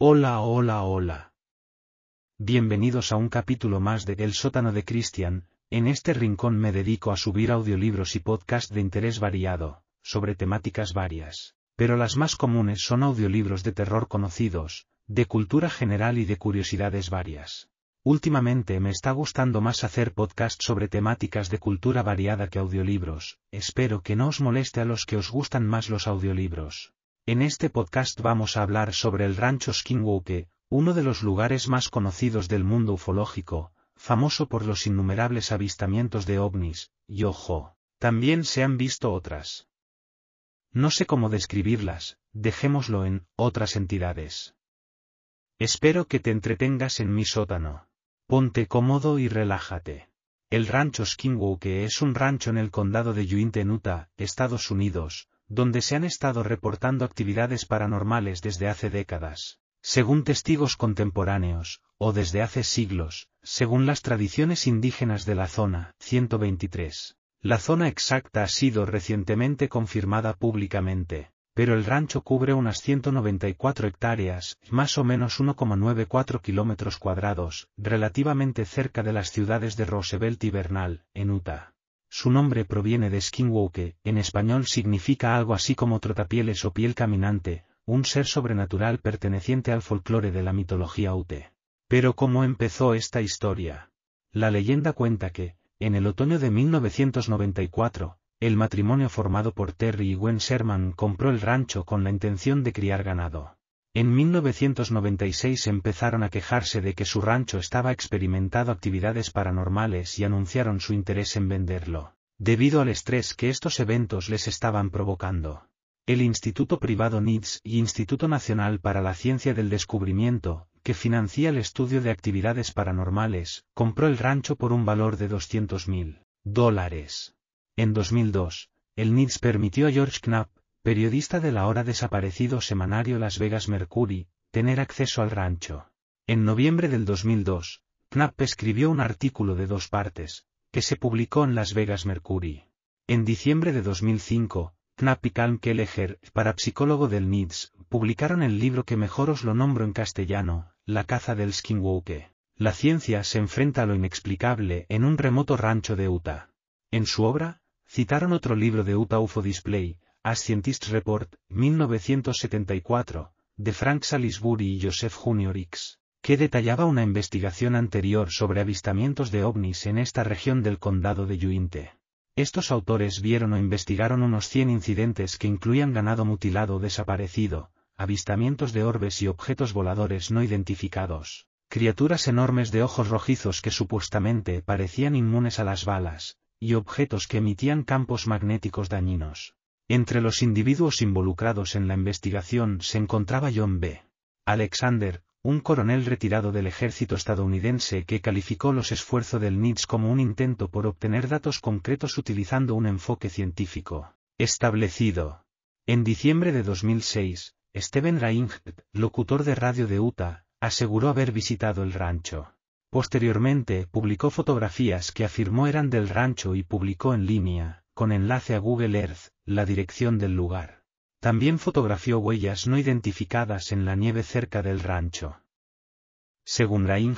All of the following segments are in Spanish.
Hola, hola, hola. Bienvenidos a un capítulo más de El sótano de Cristian, en este rincón me dedico a subir audiolibros y podcasts de interés variado, sobre temáticas varias, pero las más comunes son audiolibros de terror conocidos, de cultura general y de curiosidades varias. Últimamente me está gustando más hacer podcasts sobre temáticas de cultura variada que audiolibros, espero que no os moleste a los que os gustan más los audiolibros. En este podcast vamos a hablar sobre el rancho Skinwalker, uno de los lugares más conocidos del mundo ufológico, famoso por los innumerables avistamientos de ovnis, y ojo, también se han visto otras. No sé cómo describirlas, dejémoslo en otras entidades. Espero que te entretengas en mi sótano. Ponte cómodo y relájate. El rancho Skinwalker es un rancho en el condado de Uintah Estados Unidos, donde se han estado reportando actividades paranormales desde hace décadas, según testigos contemporáneos, o desde hace siglos, según las tradiciones indígenas de la zona. 123. La zona exacta ha sido recientemente confirmada públicamente pero el rancho cubre unas 194 hectáreas, más o menos 1,94 kilómetros cuadrados, relativamente cerca de las ciudades de Roosevelt y Bernal, en Utah. Su nombre proviene de Skinwalker, en español significa algo así como trotapieles o piel caminante, un ser sobrenatural perteneciente al folclore de la mitología Ute. Pero ¿cómo empezó esta historia? La leyenda cuenta que, en el otoño de 1994, el matrimonio formado por Terry y Gwen Sherman compró el rancho con la intención de criar ganado. En 1996 empezaron a quejarse de que su rancho estaba experimentando actividades paranormales y anunciaron su interés en venderlo, debido al estrés que estos eventos les estaban provocando. El Instituto Privado NIDS y Instituto Nacional para la Ciencia del Descubrimiento, que financia el estudio de actividades paranormales, compró el rancho por un valor de 200 mil dólares. En 2002, el NIDS permitió a George Knapp, periodista del ahora desaparecido semanario Las Vegas Mercury, tener acceso al rancho. En noviembre del 2002, Knapp escribió un artículo de dos partes, que se publicó en Las Vegas Mercury. En diciembre de 2005, Knapp y Calm Kelleher, parapsicólogo del NIDS, publicaron el libro que mejor os lo nombro en castellano, La caza del Skinwalker. La ciencia se enfrenta a lo inexplicable en un remoto rancho de Utah. En su obra, Citaron otro libro de Utah UFO Display, A Scientist Report, 1974, de Frank Salisbury y Joseph Junior X, que detallaba una investigación anterior sobre avistamientos de ovnis en esta región del condado de Uintah. Estos autores vieron o investigaron unos 100 incidentes que incluían ganado mutilado o desaparecido, avistamientos de orbes y objetos voladores no identificados, criaturas enormes de ojos rojizos que supuestamente parecían inmunes a las balas, y objetos que emitían campos magnéticos dañinos. Entre los individuos involucrados en la investigación se encontraba John B. Alexander, un coronel retirado del ejército estadounidense que calificó los esfuerzos del NIDS como un intento por obtener datos concretos utilizando un enfoque científico establecido. En diciembre de 2006, Steven Raing, locutor de radio de Utah, aseguró haber visitado el rancho. Posteriormente publicó fotografías que afirmó eran del rancho y publicó en línea, con enlace a Google Earth, la dirección del lugar. También fotografió huellas no identificadas en la nieve cerca del rancho. Según Raing,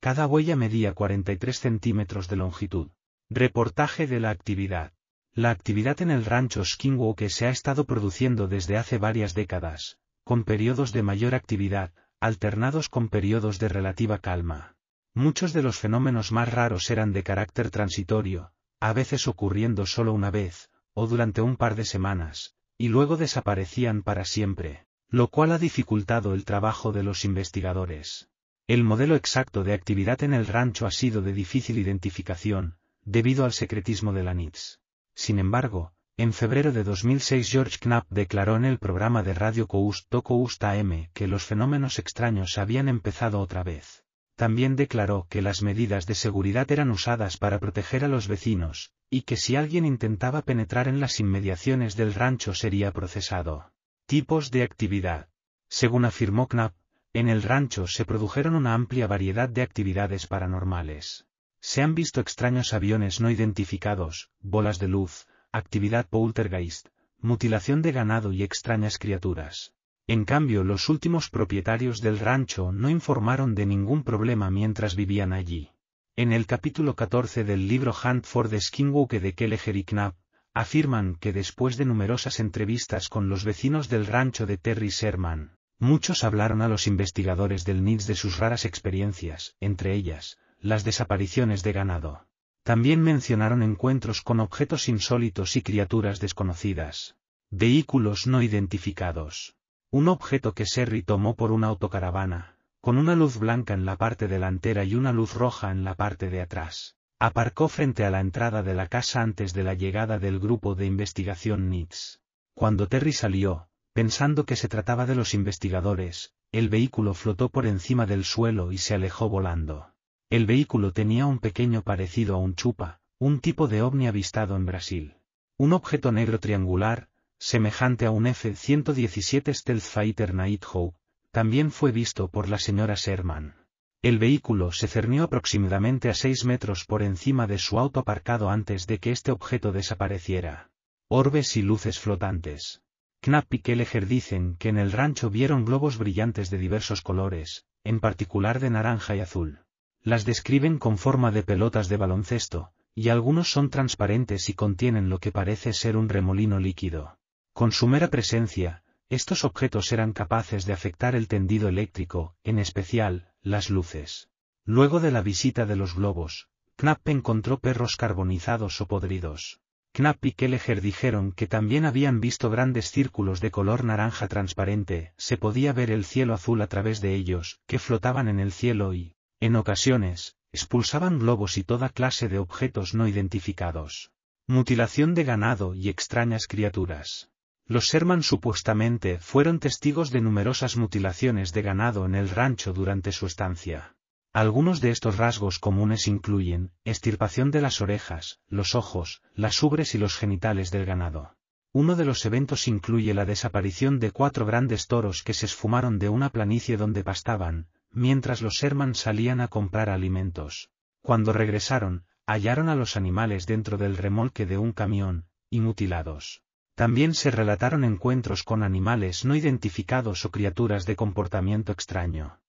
cada huella medía 43 centímetros de longitud. Reportaje de la actividad. La actividad en el rancho Skinwalker se ha estado produciendo desde hace varias décadas, con periodos de mayor actividad, alternados con periodos de relativa calma. Muchos de los fenómenos más raros eran de carácter transitorio, a veces ocurriendo solo una vez, o durante un par de semanas, y luego desaparecían para siempre, lo cual ha dificultado el trabajo de los investigadores. El modelo exacto de actividad en el rancho ha sido de difícil identificación, debido al secretismo de la NITS. Sin embargo, en febrero de 2006 George Knapp declaró en el programa de radio Coast Coast AM que los fenómenos extraños habían empezado otra vez. También declaró que las medidas de seguridad eran usadas para proteger a los vecinos, y que si alguien intentaba penetrar en las inmediaciones del rancho sería procesado. Tipos de actividad. Según afirmó Knapp, en el rancho se produjeron una amplia variedad de actividades paranormales. Se han visto extraños aviones no identificados, bolas de luz, actividad poltergeist, mutilación de ganado y extrañas criaturas. En cambio, los últimos propietarios del rancho no informaron de ningún problema mientras vivían allí. En el capítulo 14 del libro Hunt for the Skinwalker de Kelleher Knapp, afirman que después de numerosas entrevistas con los vecinos del rancho de Terry Sherman, muchos hablaron a los investigadores del NIDS de sus raras experiencias, entre ellas, las desapariciones de ganado. También mencionaron encuentros con objetos insólitos y criaturas desconocidas. Vehículos no identificados. Un objeto que Serry tomó por una autocaravana, con una luz blanca en la parte delantera y una luz roja en la parte de atrás. Aparcó frente a la entrada de la casa antes de la llegada del grupo de investigación NITS. Cuando Terry salió, pensando que se trataba de los investigadores, el vehículo flotó por encima del suelo y se alejó volando. El vehículo tenía un pequeño parecido a un chupa, un tipo de ovni avistado en Brasil. Un objeto negro triangular, semejante a un F-117 Stealth Fighter Nighthawk, también fue visto por la señora Sherman. El vehículo se cernió aproximadamente a 6 metros por encima de su auto aparcado antes de que este objeto desapareciera. Orbes y luces flotantes. Knapp y Kelleher dicen que en el rancho vieron globos brillantes de diversos colores, en particular de naranja y azul. Las describen con forma de pelotas de baloncesto, y algunos son transparentes y contienen lo que parece ser un remolino líquido. Con su mera presencia, estos objetos eran capaces de afectar el tendido eléctrico, en especial, las luces. Luego de la visita de los globos, Knapp encontró perros carbonizados o podridos. Knapp y Kelleher dijeron que también habían visto grandes círculos de color naranja transparente, se podía ver el cielo azul a través de ellos, que flotaban en el cielo y, en ocasiones, expulsaban globos y toda clase de objetos no identificados. Mutilación de ganado y extrañas criaturas. Los Sherman supuestamente fueron testigos de numerosas mutilaciones de ganado en el rancho durante su estancia. Algunos de estos rasgos comunes incluyen, estirpación de las orejas, los ojos, las ubres y los genitales del ganado. Uno de los eventos incluye la desaparición de cuatro grandes toros que se esfumaron de una planicie donde pastaban, mientras los Sherman salían a comprar alimentos. Cuando regresaron, hallaron a los animales dentro del remolque de un camión, y mutilados. También se relataron encuentros con animales no identificados o criaturas de comportamiento extraño.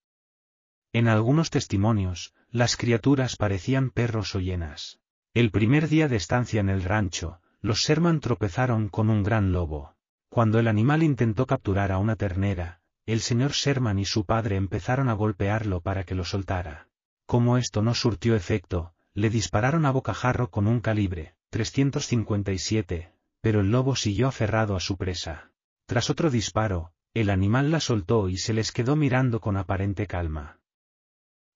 En algunos testimonios, las criaturas parecían perros o hienas. El primer día de estancia en el rancho, los Sherman tropezaron con un gran lobo. Cuando el animal intentó capturar a una ternera, el señor Sherman y su padre empezaron a golpearlo para que lo soltara. Como esto no surtió efecto, le dispararon a bocajarro con un calibre 357, pero el lobo siguió aferrado a su presa. Tras otro disparo, el animal la soltó y se les quedó mirando con aparente calma.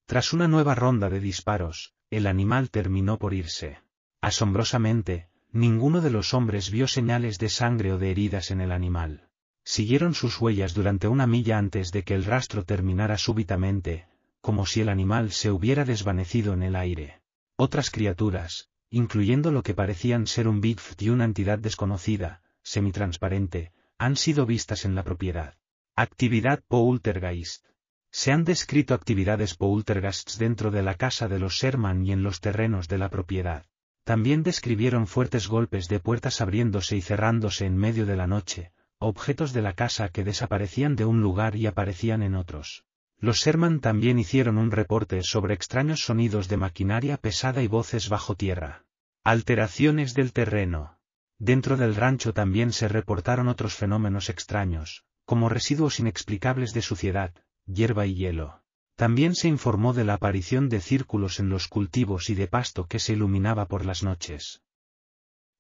Tras una nueva ronda de disparos, el animal terminó por irse. Asombrosamente, ninguno de los hombres vio señales de sangre o de heridas en el animal. Siguieron sus huellas durante una milla antes de que el rastro terminara súbitamente, como si el animal se hubiera desvanecido en el aire. Otras criaturas, incluyendo lo que parecían ser un Bigfoot y una entidad desconocida, semitransparente, han sido vistas en la propiedad. Actividad Poltergeist. Se han descrito actividades poltergeists dentro de la casa de los Sherman y en los terrenos de la propiedad. También describieron fuertes golpes de puertas abriéndose y cerrándose en medio de la noche, objetos de la casa que desaparecían de un lugar y aparecían en otros. Los Sherman también hicieron un reporte sobre extraños sonidos de maquinaria pesada y voces bajo tierra. Alteraciones del terreno. Dentro del rancho también se reportaron otros fenómenos extraños, como residuos inexplicables de suciedad, hierba y hielo. También se informó de la aparición de círculos en los cultivos y de pasto que se iluminaba por las noches.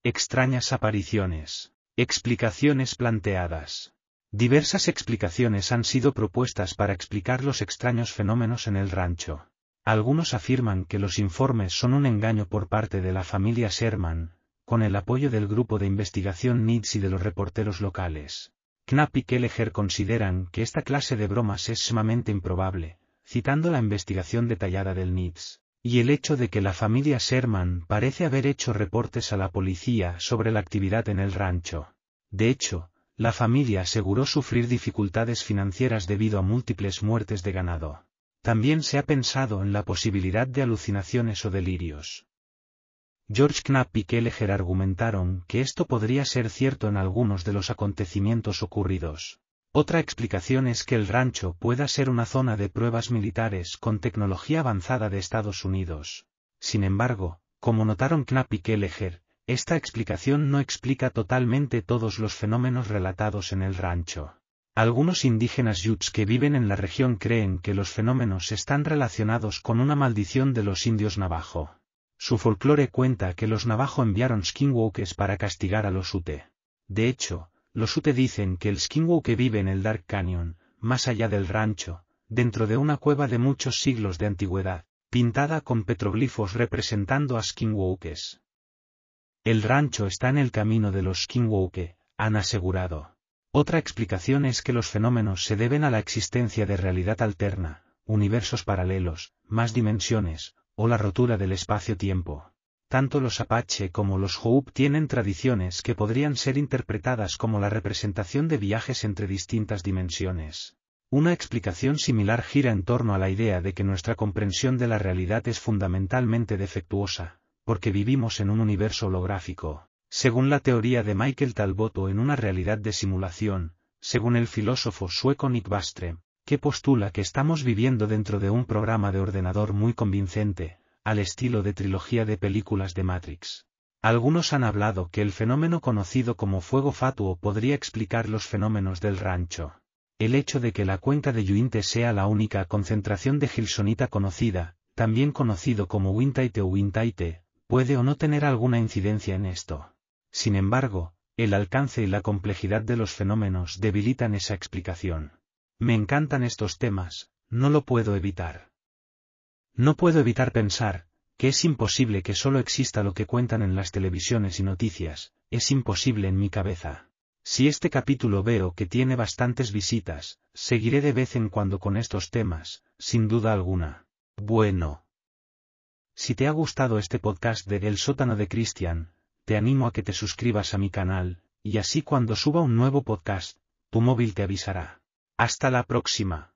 Extrañas apariciones. Explicaciones planteadas. Diversas explicaciones han sido propuestas para explicar los extraños fenómenos en el rancho. Algunos afirman que los informes son un engaño por parte de la familia Sherman, con el apoyo del grupo de investigación NIDS y de los reporteros locales. Knapp y Kelleher consideran que esta clase de bromas es sumamente improbable, citando la investigación detallada del NIDS, y el hecho de que la familia Sherman parece haber hecho reportes a la policía sobre la actividad en el rancho. De hecho, la familia aseguró sufrir dificultades financieras debido a múltiples muertes de ganado. También se ha pensado en la posibilidad de alucinaciones o delirios. George Knapp y Kelleher argumentaron que esto podría ser cierto en algunos de los acontecimientos ocurridos. Otra explicación es que el rancho pueda ser una zona de pruebas militares con tecnología avanzada de Estados Unidos. Sin embargo, como notaron Knapp y Kelleher, esta explicación no explica totalmente todos los fenómenos relatados en el rancho. Algunos indígenas Yuts que viven en la región creen que los fenómenos están relacionados con una maldición de los indios navajo. Su folclore cuenta que los navajo enviaron skinwalkers para castigar a los Ute. De hecho, los Ute dicen que el skinwalker vive en el Dark Canyon, más allá del rancho, dentro de una cueva de muchos siglos de antigüedad, pintada con petroglifos representando a skinwalkers. El rancho está en el camino de los skinwalker, han asegurado. Otra explicación es que los fenómenos se deben a la existencia de realidad alterna, universos paralelos, más dimensiones, o la rotura del espacio-tiempo. Tanto los Apache como los Hoop tienen tradiciones que podrían ser interpretadas como la representación de viajes entre distintas dimensiones. Una explicación similar gira en torno a la idea de que nuestra comprensión de la realidad es fundamentalmente defectuosa, porque vivimos en un universo holográfico, según la teoría de Michael Talbot o en una realidad de simulación, según el filósofo sueco Nick Baström, que postula que estamos viviendo dentro de un programa de ordenador muy convincente, al estilo de trilogía de películas de Matrix. Algunos han hablado que el fenómeno conocido como fuego fatuo podría explicar los fenómenos del rancho. El hecho de que la cuenca de Yuinte sea la única concentración de gilsonita conocida, también conocido como Wintaite o Wintaite, puede o no tener alguna incidencia en esto. Sin embargo, el alcance y la complejidad de los fenómenos debilitan esa explicación. Me encantan estos temas, no lo puedo evitar. No puedo evitar pensar, que es imposible que solo exista lo que cuentan en las televisiones y noticias, es imposible en mi cabeza. Si este capítulo veo que tiene bastantes visitas, seguiré de vez en cuando con estos temas, sin duda alguna. Bueno. Si te ha gustado este podcast de El sótano de Cristian, te animo a que te suscribas a mi canal, y así cuando suba un nuevo podcast, tu móvil te avisará. Hasta la próxima.